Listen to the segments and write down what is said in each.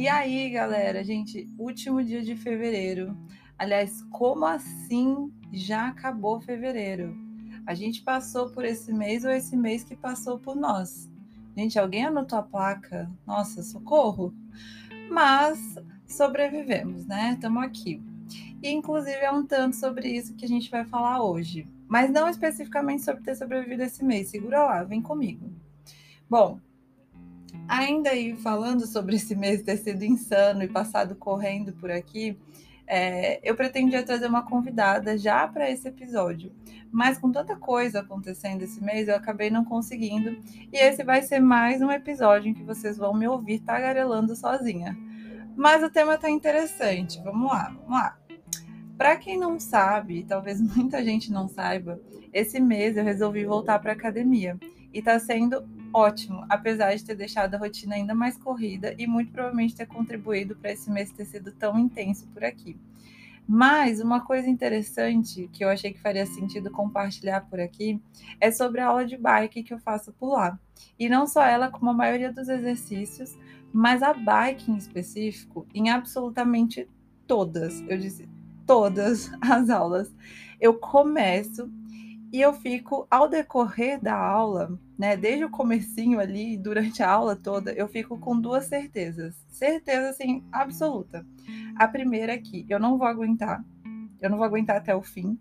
E aí, galera, gente, último dia de fevereiro. Aliás, como assim já acabou fevereiro? A gente passou por esse mês ou esse mês que passou por nós? Gente, alguém anotou a placa? Nossa, socorro! Mas sobrevivemos, né? Estamos aqui. E, inclusive, é um tanto sobre isso que a gente vai falar hoje. Mas não especificamente sobre ter sobrevivido esse mês. Segura lá, vem comigo. Bom, ainda aí falando sobre esse mês ter sido insano e passado correndo por aqui, é, eu pretendia trazer uma convidada já para esse episódio. Mas com tanta coisa acontecendo esse mês, eu acabei não conseguindo. E esse vai ser mais um episódio em que vocês vão me ouvir tagarelando sozinha. Mas o tema está interessante. Vamos lá, vamos lá. Para quem não sabe, talvez muita gente não saiba, esse mês eu resolvi voltar para academia e está sendo ótimo, apesar de ter deixado a rotina ainda mais corrida e muito provavelmente ter contribuído para esse mês ter sido tão intenso por aqui. Mas uma coisa interessante que eu achei que faria sentido compartilhar por aqui é sobre a aula de bike que eu faço por lá. E não só ela, como a maioria dos exercícios, mas a bike em específico, em absolutamente todas, eu disse todas as aulas, eu começo e eu fico ao decorrer da aula, né, desde o comecinho ali, durante a aula toda, eu fico com duas certezas. Certeza assim absoluta. A primeira é que eu não vou aguentar. Eu não vou aguentar até o fim.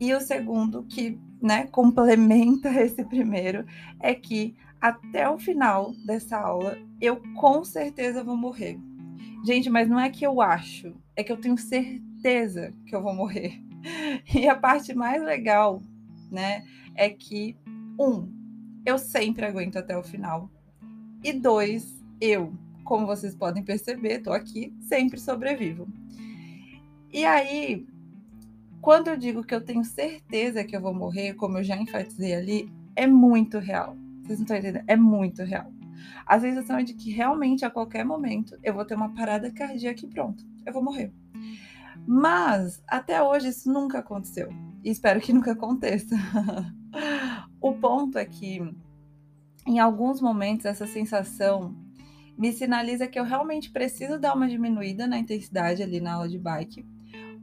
E o segundo que, né, complementa esse primeiro é que até o final dessa aula, eu com certeza vou morrer. Gente, mas não é que eu acho, é que eu tenho certeza que eu vou morrer. E a parte mais legal, né, é que, um, eu sempre aguento até o final. E dois, eu, como vocês podem perceber, tô aqui, sempre sobrevivo. E aí, quando eu digo que eu tenho certeza que eu vou morrer, como eu já enfatizei ali, é muito real. Vocês não estão entendendo? É muito real. A sensação é de que realmente a qualquer momento eu vou ter uma parada cardíaca e pronto, eu vou morrer. Mas até hoje isso nunca aconteceu. E espero que nunca aconteça. o ponto é que em alguns momentos essa sensação me sinaliza que eu realmente preciso dar uma diminuída na intensidade ali na aula de bike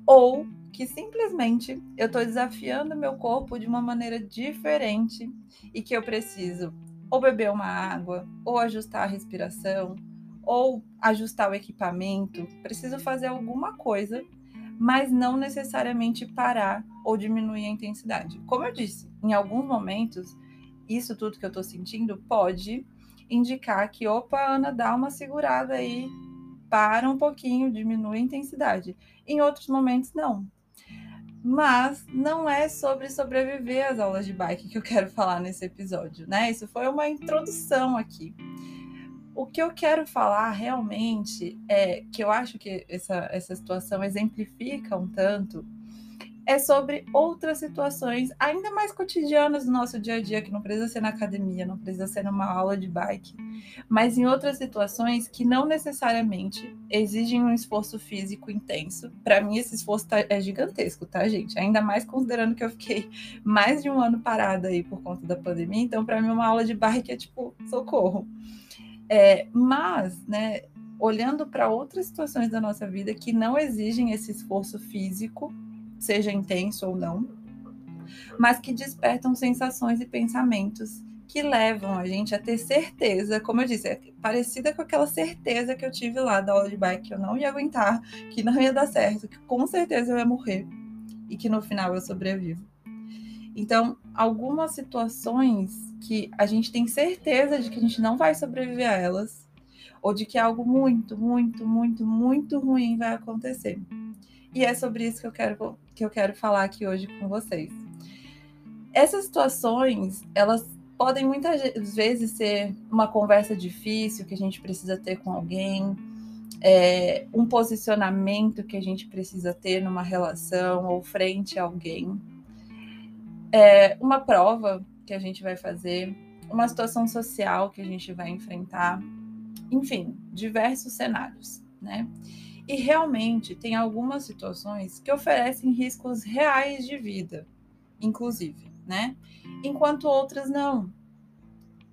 ou que simplesmente eu estou desafiando meu corpo de uma maneira diferente e que eu preciso ou beber uma água, ou ajustar a respiração, ou ajustar o equipamento. Preciso fazer alguma coisa, mas não necessariamente parar ou diminuir a intensidade. Como eu disse, em alguns momentos, isso tudo que eu estou sentindo pode indicar que, opa, Ana, dá uma segurada aí, para um pouquinho, diminui a intensidade. Em outros momentos, não. Mas não é sobre sobreviver às aulas de bike que eu quero falar nesse episódio, né? Isso foi uma introdução aqui. O que eu quero falar realmente é que eu acho que essa, essa situação exemplifica um tanto é sobre outras situações ainda mais cotidianas do nosso dia a dia, que não precisa ser na academia, não precisa ser numa aula de bike, mas em outras situações que não necessariamente exigem um esforço físico intenso. Para mim, esse esforço tá, é gigantesco, tá, gente? Ainda mais considerando que eu fiquei mais de um ano parada aí por conta da pandemia, então, para mim, uma aula de bike é tipo socorro. É, mas, né, olhando para outras situações da nossa vida que não exigem esse esforço físico, seja intenso ou não, mas que despertam sensações e pensamentos que levam a gente a ter certeza, como eu disse, é parecida com aquela certeza que eu tive lá da aula de bike, que eu não ia aguentar, que não ia dar certo, que com certeza eu ia morrer e que no final eu sobrevivo. Então, algumas situações que a gente tem certeza de que a gente não vai sobreviver a elas, ou de que algo muito, muito, muito, muito ruim vai acontecer. E é sobre isso que eu quero, que eu quero falar aqui hoje com vocês. Essas situações, elas podem muitas vezes ser uma conversa difícil que a gente precisa ter com alguém, é, um posicionamento que a gente precisa ter numa relação ou frente a alguém, é, uma prova que a gente vai fazer, uma situação social que a gente vai enfrentar, enfim, diversos cenários, né? E realmente tem algumas situações que oferecem riscos reais de vida, inclusive, né? Enquanto outras não,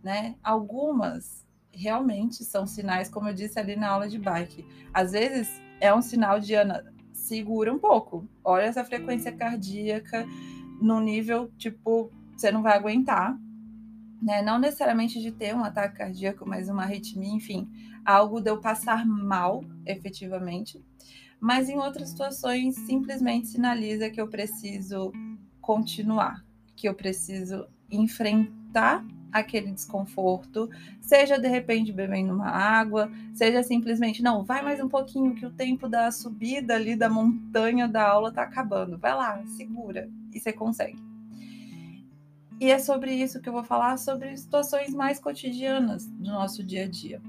né? Algumas realmente são sinais, como eu disse ali na aula de bike. Às vezes é um sinal de Ana, segura um pouco, olha essa frequência cardíaca no nível tipo, você não vai aguentar, né? Não necessariamente de ter um ataque cardíaco, mas uma arritmia, enfim, algo de eu passar mal, efetivamente. Mas em outras situações, simplesmente sinaliza que eu preciso continuar, que eu preciso enfrentar aquele desconforto, seja de repente bebendo uma água, seja simplesmente, não, vai mais um pouquinho que o tempo da subida ali da montanha da aula tá acabando. Vai lá, segura e você consegue. E é sobre isso que eu vou falar, sobre situações mais cotidianas do nosso dia a dia.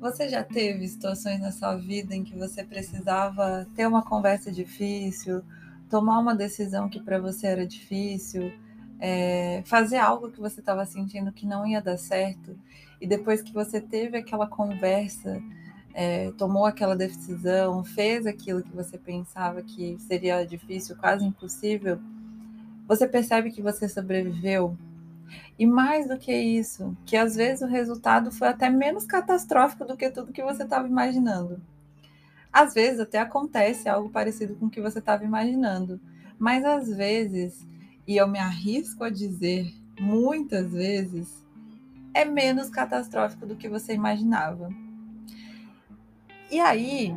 Você já teve situações na sua vida em que você precisava ter uma conversa difícil, tomar uma decisão que para você era difícil, é, fazer algo que você estava sentindo que não ia dar certo, e depois que você teve aquela conversa, é, tomou aquela decisão, fez aquilo que você pensava que seria difícil, quase impossível, você percebe que você sobreviveu e mais do que isso, que às vezes o resultado foi até menos catastrófico do que tudo que você estava imaginando. Às vezes até acontece algo parecido com o que você estava imaginando, mas às vezes, e eu me arrisco a dizer muitas vezes, é menos catastrófico do que você imaginava. E aí,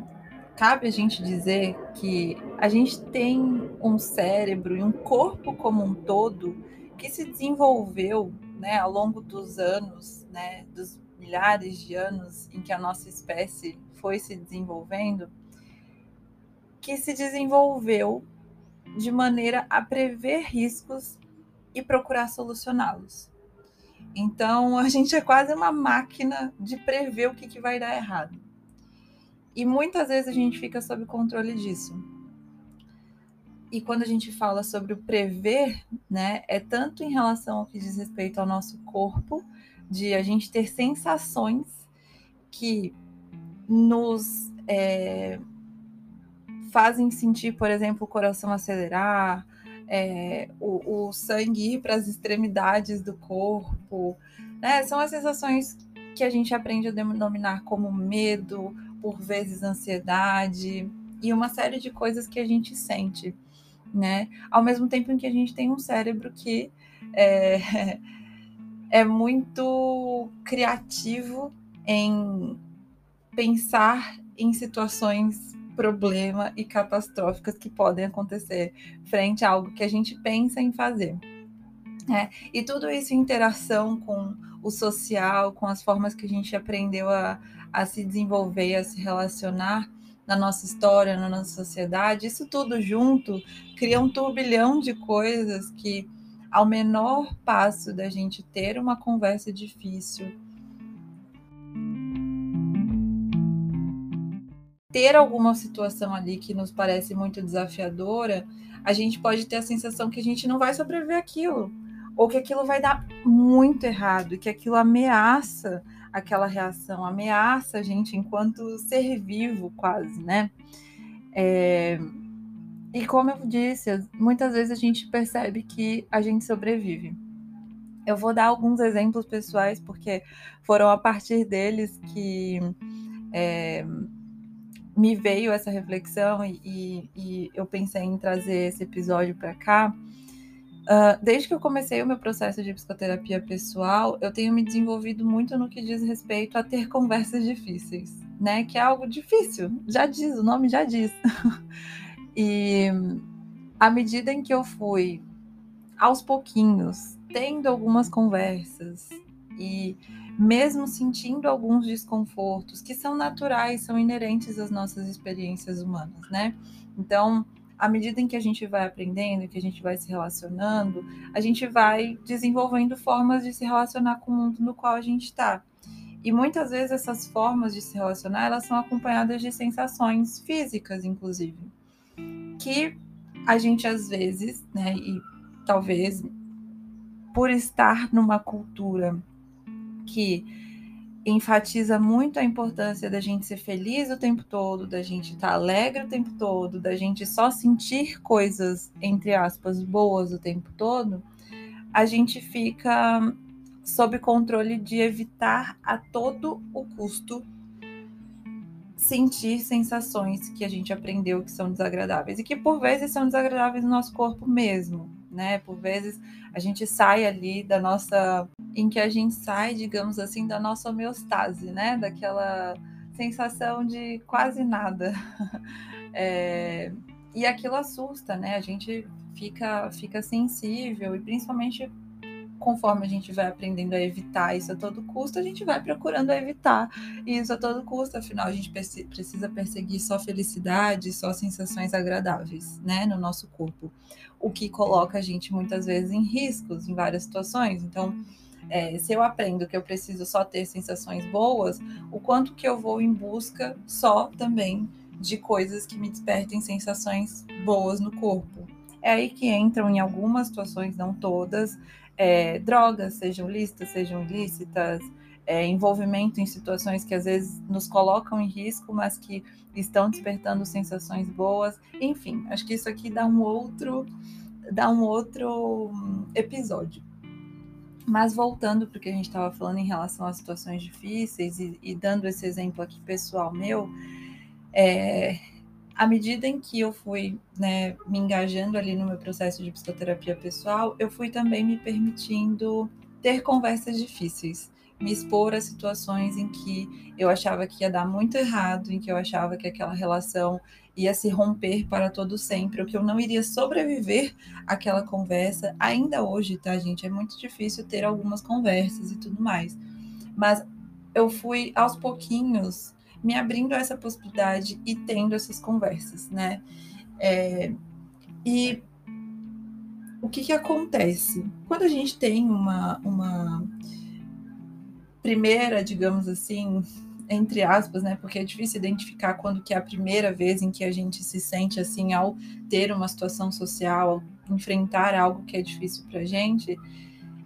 cabe a gente dizer que a gente tem um cérebro e um corpo como um todo que se desenvolveu né, ao longo dos anos, né, dos milhares de anos em que a nossa espécie foi se desenvolvendo, que se desenvolveu de maneira a prever riscos e procurar solucioná-los. Então, a gente é quase uma máquina de prever o que, que vai dar errado. E muitas vezes a gente fica sob controle disso. E quando a gente fala sobre o prever, né, é tanto em relação ao que diz respeito ao nosso corpo, de a gente ter sensações que nos é, fazem sentir, por exemplo, o coração acelerar, é, o, o, sangue ir para as extremidades do corpo. Né? São as sensações que a gente aprende a denominar como medo, por vezes ansiedade e uma série de coisas que a gente sente né? Ao mesmo tempo em que a gente tem um cérebro que é, é muito criativo em pensar em situações problema e catastróficas que podem acontecer frente a algo que a gente pensa em fazer. É, e tudo isso em interação com o social, com as formas que a gente aprendeu a, a se desenvolver, a se relacionar, na nossa história, na nossa sociedade, isso tudo junto cria um turbilhão de coisas que, ao menor passo da gente ter uma conversa difícil, ter alguma situação ali que nos parece muito desafiadora, a gente pode ter a sensação que a gente não vai sobreviver aquilo, ou que aquilo vai dar muito errado, que aquilo ameaça aquela reação, ameaça a gente enquanto ser vivo, quase, né? É... E como eu disse, muitas vezes a gente percebe que a gente sobrevive. Eu vou dar alguns exemplos pessoais, porque foram a partir deles que é, me veio essa reflexão e, e, eu pensei em trazer esse episódio para cá. Uh, desde que eu comecei o meu processo de psicoterapia pessoal, eu tenho me desenvolvido muito no que diz respeito a ter conversas difíceis, né? Que é algo difícil, já diz, o nome já diz. e à medida em que eu fui, aos pouquinhos, tendo algumas conversas e mesmo sentindo alguns desconfortos que são naturais, são inerentes às nossas experiências humanas, né? Então, à medida em que a gente vai aprendendo, que a gente vai se relacionando, a gente vai desenvolvendo formas de se relacionar com o mundo no qual a gente está. E muitas vezes essas formas de se relacionar, elas são acompanhadas de sensações físicas, inclusive, que a gente às vezes, né, e talvez por estar numa cultura que enfatiza muito a importância da gente ser feliz o tempo todo, da gente estar tá alegre o tempo todo, da gente só sentir coisas, entre aspas, boas o tempo todo, a gente fica sob controle de evitar a todo o custo sentir sensações que a gente aprendeu que são desagradáveis e que por vezes são desagradáveis no nosso corpo mesmo, né? Por vezes a gente sai ali da nossa em que a gente sai, digamos assim, da nossa homeostase, né? Daquela sensação de quase nada. É... e aquilo assusta, né? A gente fica fica sensível e principalmente conforme a gente vai aprendendo a evitar isso a todo custo, a gente vai procurando evitar isso a todo custo. Afinal, a gente precisa perseguir só felicidade, só sensações agradáveis, né, no nosso corpo. O que coloca a gente muitas vezes em riscos em várias situações. Então, é, se eu aprendo que eu preciso só ter sensações boas, o quanto que eu vou em busca só também de coisas que me despertem sensações boas no corpo. É aí que entram em algumas situações, não todas, é, drogas, sejam lícitas, sejam ilícitas, é, envolvimento em situações que às vezes nos colocam em risco, mas que estão despertando sensações boas. Enfim, acho que isso aqui dá um outro, dá um outro hum, episódio. Mas voltando para o que a gente estava falando em relação a situações difíceis e, e dando esse exemplo aqui pessoal meu, é, à medida em que eu fui né, me engajando ali no meu processo de psicoterapia pessoal, eu fui também me permitindo ter conversas difíceis, me expor a situações em que eu achava que ia dar muito errado, em que eu achava que aquela relação ia se romper para todo sempre, ou que eu não iria sobreviver àquela conversa. Ainda hoje, tá, gente? É muito difícil ter algumas conversas e tudo mais. Mas eu fui aos pouquinhos me abrindo a essa possibilidade e tendo essas conversas, né? É, e o que, que acontece? Quando a gente tem uma, uma primeira, digamos assim, entre aspas, né? Porque é difícil identificar quando que é a primeira vez em que a gente se sente assim ao ter uma situação social, ao enfrentar algo que é difícil para gente.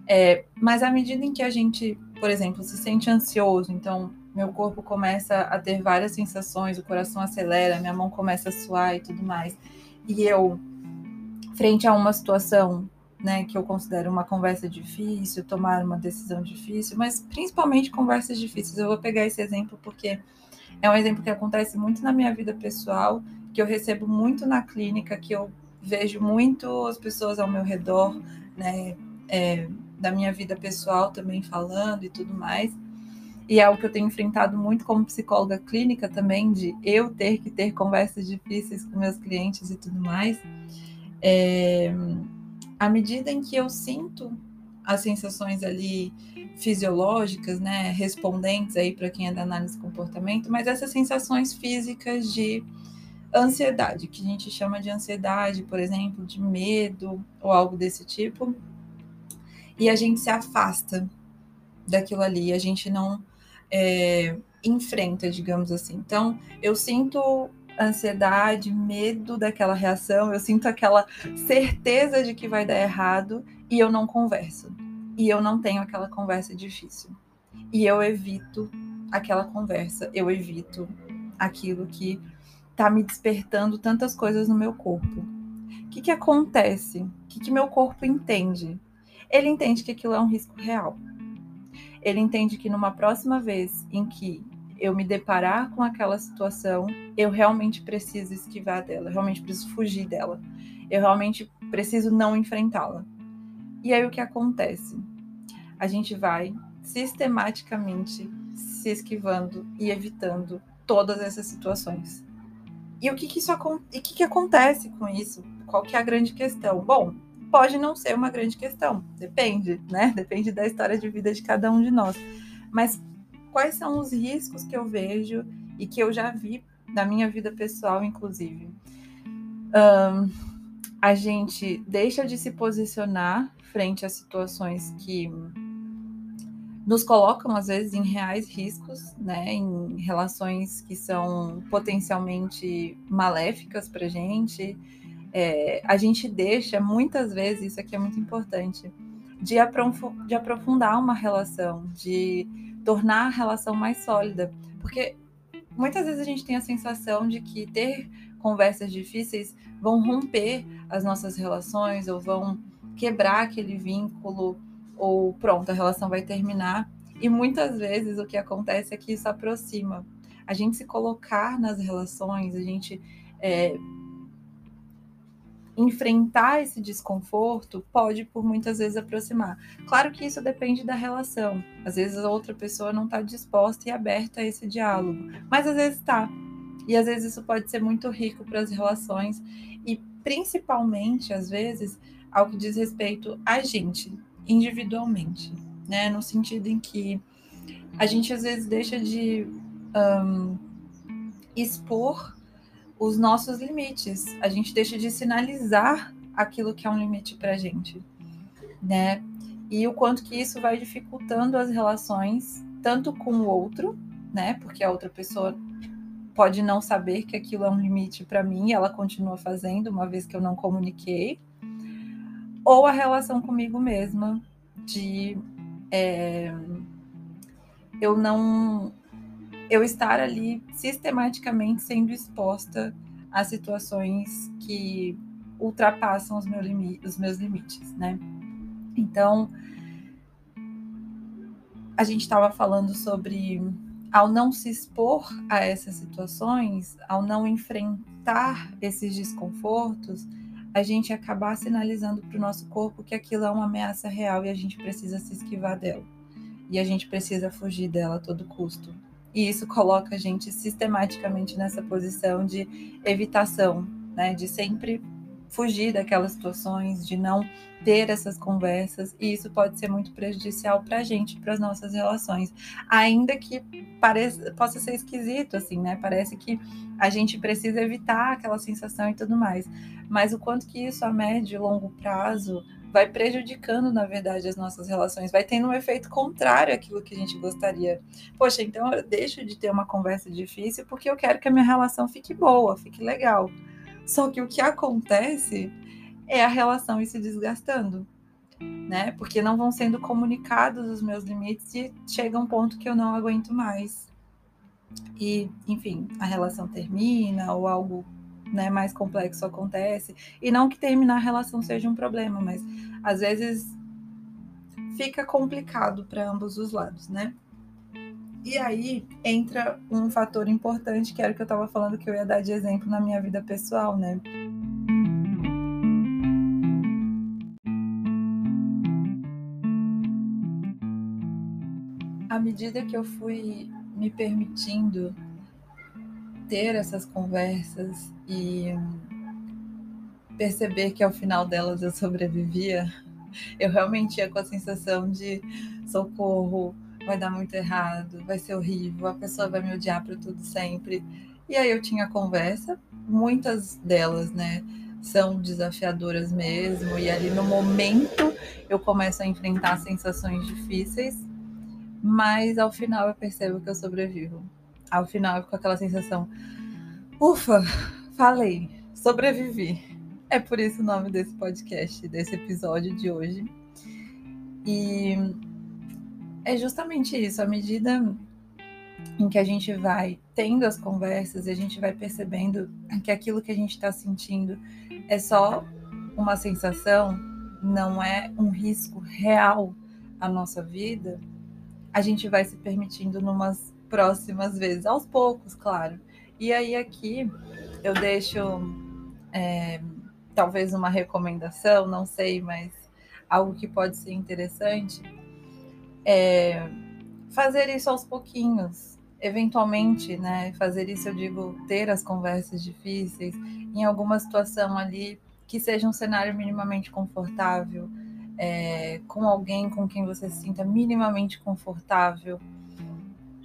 É, mas à medida em que a gente, por exemplo, se sente ansioso, então meu corpo começa a ter várias sensações, o coração acelera, minha mão começa a suar e tudo mais. E eu, frente a uma situação, né, que eu considero uma conversa difícil, tomar uma decisão difícil, mas principalmente conversas difíceis. Eu vou pegar esse exemplo porque é um exemplo que acontece muito na minha vida pessoal, que eu recebo muito na clínica, que eu vejo muito as pessoas ao meu redor, né, é, da minha vida pessoal também falando e tudo mais e é algo que eu tenho enfrentado muito como psicóloga clínica também, de eu ter que ter conversas difíceis com meus clientes e tudo mais, é, à medida em que eu sinto as sensações ali fisiológicas, né, respondentes aí para quem é da análise de comportamento, mas essas sensações físicas de ansiedade, que a gente chama de ansiedade, por exemplo, de medo ou algo desse tipo, e a gente se afasta daquilo ali, a gente não é, enfrenta, digamos assim. Então, eu sinto ansiedade, medo daquela reação, eu sinto aquela certeza de que vai dar errado e eu não converso. E eu não tenho aquela conversa difícil. E eu evito aquela conversa, eu evito aquilo que está me despertando tantas coisas no meu corpo. O que, que acontece? O que, que meu corpo entende? Ele entende que aquilo é um risco real ele entende que numa próxima vez em que eu me deparar com aquela situação, eu realmente preciso esquivar dela, eu realmente preciso fugir dela, eu realmente preciso não enfrentá-la. E aí o que acontece? A gente vai sistematicamente se esquivando e evitando todas essas situações. E o que, que isso e que, que acontece com isso? Qual que é a grande questão? Bom, pode não ser uma grande questão, depende, né? Depende da história de vida de cada um de nós. Mas quais são os riscos que eu vejo e que eu já vi na minha vida pessoal, inclusive? Um, a gente deixa de se posicionar frente a situações que nos colocam às vezes em reais riscos, né, em relações que são potencialmente maléficas para gente, é, a gente deixa muitas vezes, isso aqui é muito importante, de, de aprofundar uma relação, de tornar a relação mais sólida. Porque muitas vezes a gente tem a sensação de que ter conversas difíceis vão romper as nossas relações ou vão quebrar aquele vínculo ou pronto, a relação vai terminar. E muitas vezes o que acontece é que isso aproxima. A gente se colocar nas relações, a gente é, enfrentar esse desconforto pode, por muitas vezes, aproximar. Claro que isso depende da relação. Às vezes a outra pessoa não está disposta e aberta a esse diálogo, mas às vezes está. E às vezes isso pode ser muito rico para as relações e principalmente, às vezes, ao que diz respeito a gente, individualmente, né? No sentido em que a gente às vezes deixa de um, expor os nossos limites. A gente deixa de sinalizar aquilo que é um limite para gente, né? E o quanto que isso vai dificultando as relações, tanto com o outro, né? Porque a outra pessoa pode não saber que aquilo é um limite para mim, e ela continua fazendo, uma vez que eu não comuniquei, ou a relação comigo mesma, de é, eu não eu estar ali sistematicamente sendo exposta a situações que ultrapassam os, meu limi os meus limites, né? Então, a gente estava falando sobre ao não se expor a essas situações, ao não enfrentar esses desconfortos, a gente acabar sinalizando para o nosso corpo que aquilo é uma ameaça real e a gente precisa se esquivar dela. E a gente precisa fugir dela a todo custo. E isso coloca a gente sistematicamente nessa posição de evitação, né? De sempre fugir daquelas situações, de não ter essas conversas, e isso pode ser muito prejudicial para a gente, para as nossas relações. Ainda que pareça, possa ser esquisito, assim, né? Parece que a gente precisa evitar aquela sensação e tudo mais. Mas o quanto que isso a médio e longo prazo vai prejudicando, na verdade, as nossas relações, vai tendo um efeito contrário àquilo que a gente gostaria. Poxa, então eu deixo de ter uma conversa difícil porque eu quero que a minha relação fique boa, fique legal. Só que o que acontece é a relação ir se desgastando, né? Porque não vão sendo comunicados os meus limites e chega um ponto que eu não aguento mais. E, enfim, a relação termina ou algo né, mais complexo acontece. E não que terminar a relação seja um problema, mas às vezes fica complicado para ambos os lados, né? E aí entra um fator importante, que era o que eu estava falando que eu ia dar de exemplo na minha vida pessoal, né? À medida que eu fui me permitindo ter essas conversas e perceber que ao final delas eu sobrevivia, eu realmente ia com a sensação de socorro, vai dar muito errado, vai ser horrível, a pessoa vai me odiar para tudo sempre. E aí eu tinha conversa, muitas delas, né, são desafiadoras mesmo, e ali no momento eu começo a enfrentar sensações difíceis, mas ao final eu percebo que eu sobrevivo. Ao final com aquela sensação, ufa, falei, sobrevivi. É por isso o nome desse podcast, desse episódio de hoje. E é justamente isso, à medida em que a gente vai tendo as conversas e a gente vai percebendo que aquilo que a gente está sentindo é só uma sensação, não é um risco real à nossa vida, a gente vai se permitindo numas próximas vezes, aos poucos, claro. E aí aqui eu deixo é, talvez uma recomendação, não sei, mas algo que pode ser interessante é fazer isso aos pouquinhos. Eventualmente, né? Fazer isso, eu digo, ter as conversas difíceis em alguma situação ali que seja um cenário minimamente confortável, é, com alguém com quem você se sinta minimamente confortável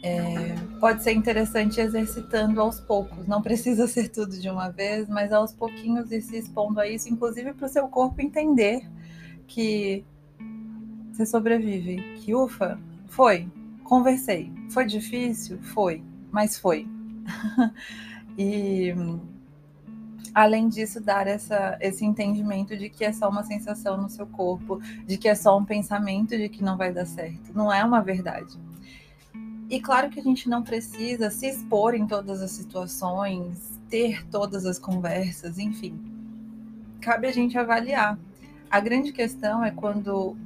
é, pode ser interessante exercitando aos poucos. Não precisa ser tudo de uma vez, mas aos pouquinhos e se expondo a isso, inclusive para o seu corpo entender que você sobrevive. Que ufa, foi. Conversei. Foi difícil? Foi. Mas foi. e além disso, dar essa, esse entendimento de que é só uma sensação no seu corpo, de que é só um pensamento de que não vai dar certo. Não é uma verdade. E claro que a gente não precisa se expor em todas as situações, ter todas as conversas, enfim. Cabe a gente avaliar. A grande questão é quando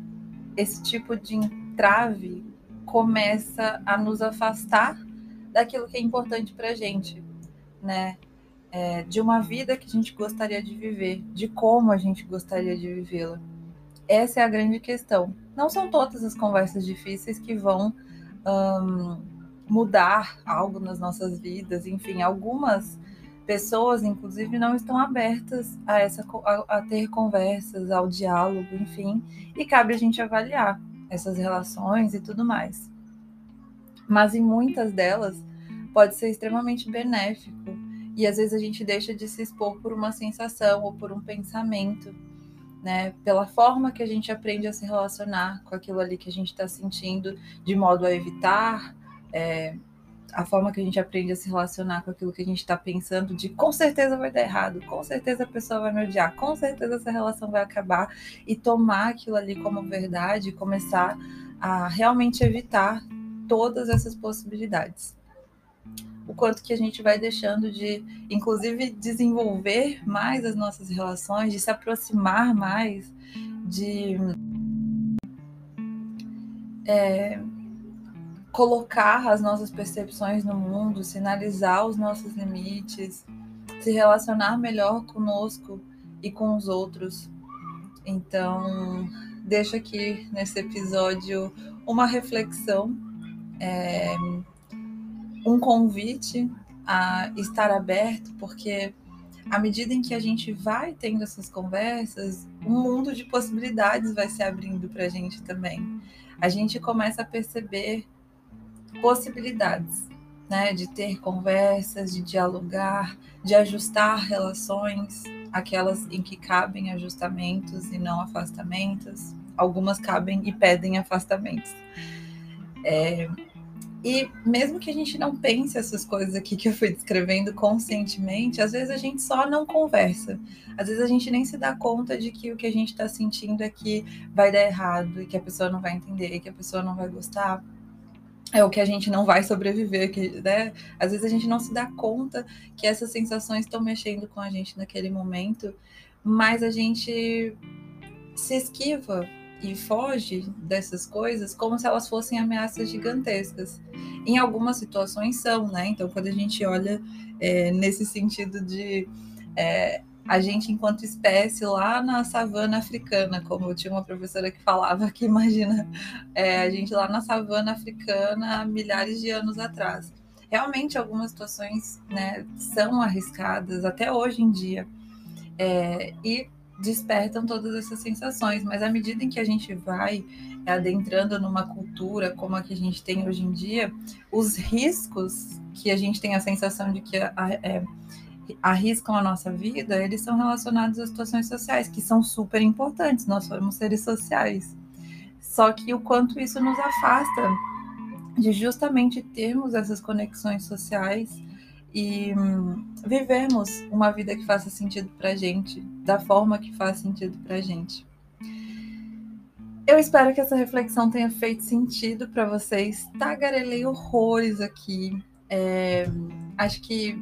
esse tipo de entrave começa a nos afastar daquilo que é importante para a gente, né? É, de uma vida que a gente gostaria de viver, de como a gente gostaria de vivê-la. Essa é a grande questão. Não são todas as conversas difíceis que vão um, mudar algo nas nossas vidas. Enfim, algumas pessoas, inclusive, não estão abertas a, essa, a, a ter conversas, ao diálogo, enfim, e cabe a gente avaliar essas relações e tudo mais. Mas em muitas delas pode ser extremamente benéfico e às vezes a gente deixa de se expor por uma sensação ou por um pensamento né? Pela forma que a gente aprende a se relacionar com aquilo ali que a gente está sentindo, de modo a evitar, é, a forma que a gente aprende a se relacionar com aquilo que a gente está pensando, de com certeza vai dar errado, com certeza a pessoa vai me odiar, com certeza essa relação vai acabar, e tomar aquilo ali como verdade e começar a realmente evitar todas essas possibilidades o quanto que a gente vai deixando de, inclusive, desenvolver mais as nossas relações, de se aproximar mais, de é, colocar as nossas percepções no mundo, sinalizar os nossos limites, se relacionar melhor conosco e com os outros. Então, deixo aqui nesse episódio uma reflexão. É, um convite a estar aberto, porque à medida em que a gente vai tendo essas conversas, um mundo de possibilidades vai se abrindo para a gente também. A gente começa a perceber possibilidades, né, de ter conversas, de dialogar, de ajustar relações, aquelas em que cabem ajustamentos e não afastamentos. Algumas cabem e pedem afastamentos. É, e mesmo que a gente não pense essas coisas aqui que eu fui descrevendo conscientemente, às vezes a gente só não conversa. Às vezes a gente nem se dá conta de que o que a gente está sentindo é que vai dar errado e que a pessoa não vai entender, que a pessoa não vai gostar. É o que a gente não vai sobreviver, que, né? Às vezes a gente não se dá conta que essas sensações estão mexendo com a gente naquele momento, mas a gente se esquiva e foge dessas coisas como se elas fossem ameaças gigantescas. Em algumas situações são, né? Então, quando a gente olha é, nesse sentido de é, a gente, enquanto espécie, lá na savana africana, como tinha uma professora que falava que imagina é, a gente lá na savana africana milhares de anos atrás. Realmente, algumas situações né, são arriscadas até hoje em dia. É, e despertam todas essas sensações, mas à medida em que a gente vai adentrando numa cultura como a que a gente tem hoje em dia, os riscos que a gente tem a sensação de que é, arriscam a nossa vida, eles são relacionados às situações sociais, que são super importantes, nós somos seres sociais. Só que o quanto isso nos afasta de justamente termos essas conexões sociais e hum, vivermos uma vida que faça sentido para gente, da forma que faz sentido para gente. Eu espero que essa reflexão tenha feito sentido para vocês. Tagarelei horrores aqui. É, acho que,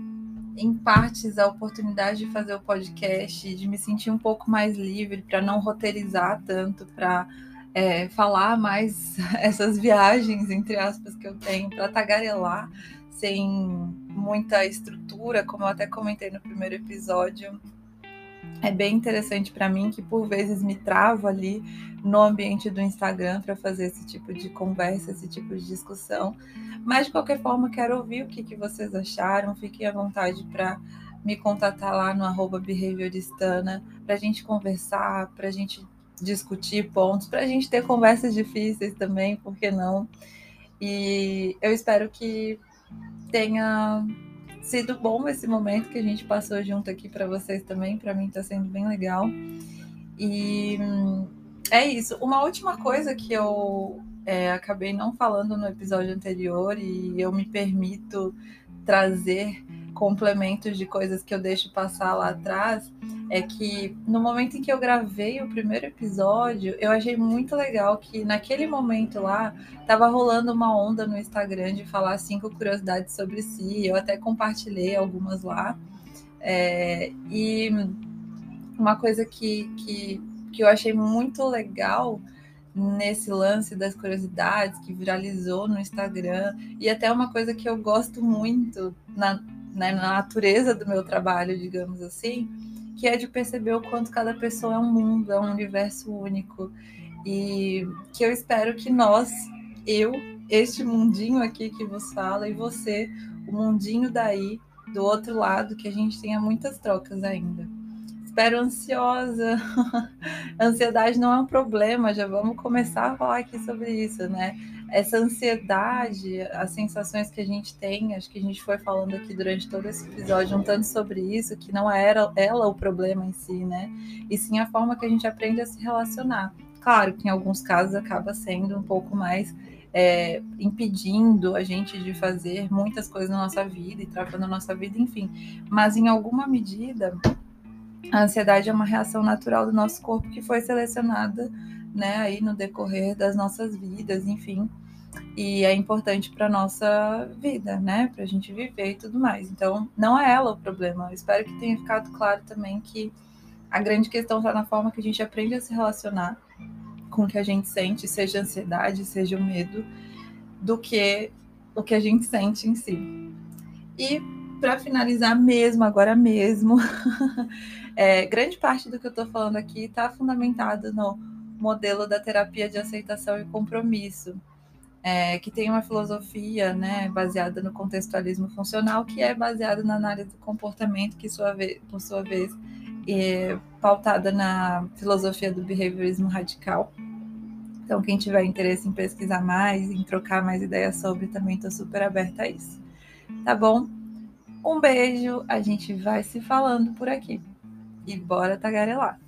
em partes, a oportunidade de fazer o podcast, de me sentir um pouco mais livre, para não roteirizar tanto, para é, falar mais essas viagens, entre aspas, que eu tenho, para tagarelar sem muita estrutura, como eu até comentei no primeiro episódio. É bem interessante para mim que por vezes me travo ali no ambiente do Instagram para fazer esse tipo de conversa, esse tipo de discussão. Mas de qualquer forma, quero ouvir o que, que vocês acharam. Fiquem à vontade para me contatar lá no arroba behavioristana para a gente conversar, para a gente discutir pontos, para a gente ter conversas difíceis também, por que não? E eu espero que tenha sido bom esse momento que a gente passou junto aqui para vocês também. Para mim está sendo bem legal. E é isso. Uma última coisa que eu é, acabei não falando no episódio anterior e eu me permito trazer complementos de coisas que eu deixo passar lá atrás é que no momento em que eu gravei o primeiro episódio, eu achei muito legal que naquele momento lá tava rolando uma onda no Instagram de falar cinco curiosidades sobre si. Eu até compartilhei algumas lá. É, e uma coisa que, que, que eu achei muito legal nesse lance das curiosidades que viralizou no Instagram e até uma coisa que eu gosto muito na, né, na natureza do meu trabalho, digamos assim, que é de perceber o quanto cada pessoa é um mundo, é um universo único e que eu espero que nós, eu, este mundinho aqui que vos fala e você, o mundinho daí do outro lado, que a gente tenha muitas trocas ainda espero ansiosa. ansiedade não é um problema, já vamos começar a falar aqui sobre isso, né? Essa ansiedade, as sensações que a gente tem, acho que a gente foi falando aqui durante todo esse episódio um tanto sobre isso, que não era ela o problema em si, né? E sim a forma que a gente aprende a se relacionar. Claro que em alguns casos acaba sendo um pouco mais é, impedindo a gente de fazer muitas coisas na nossa vida e travando a nossa vida, enfim. Mas em alguma medida, a ansiedade é uma reação natural do nosso corpo que foi selecionada, né, aí no decorrer das nossas vidas, enfim. E é importante para nossa vida, né, para a gente viver e tudo mais. Então, não é ela o problema. Eu espero que tenha ficado claro também que a grande questão está na forma que a gente aprende a se relacionar com o que a gente sente, seja ansiedade, seja o medo, do que o que a gente sente em si. E para finalizar mesmo, agora mesmo, É, grande parte do que eu estou falando aqui está fundamentado no modelo da terapia de aceitação e compromisso, é, que tem uma filosofia né, baseada no contextualismo funcional, que é baseada na análise do comportamento, que sua vez, por sua vez é pautada na filosofia do behaviorismo radical. Então, quem tiver interesse em pesquisar mais, em trocar mais ideias sobre, também estou super aberta a isso. Tá bom? Um beijo, a gente vai se falando por aqui e bora tagarelar.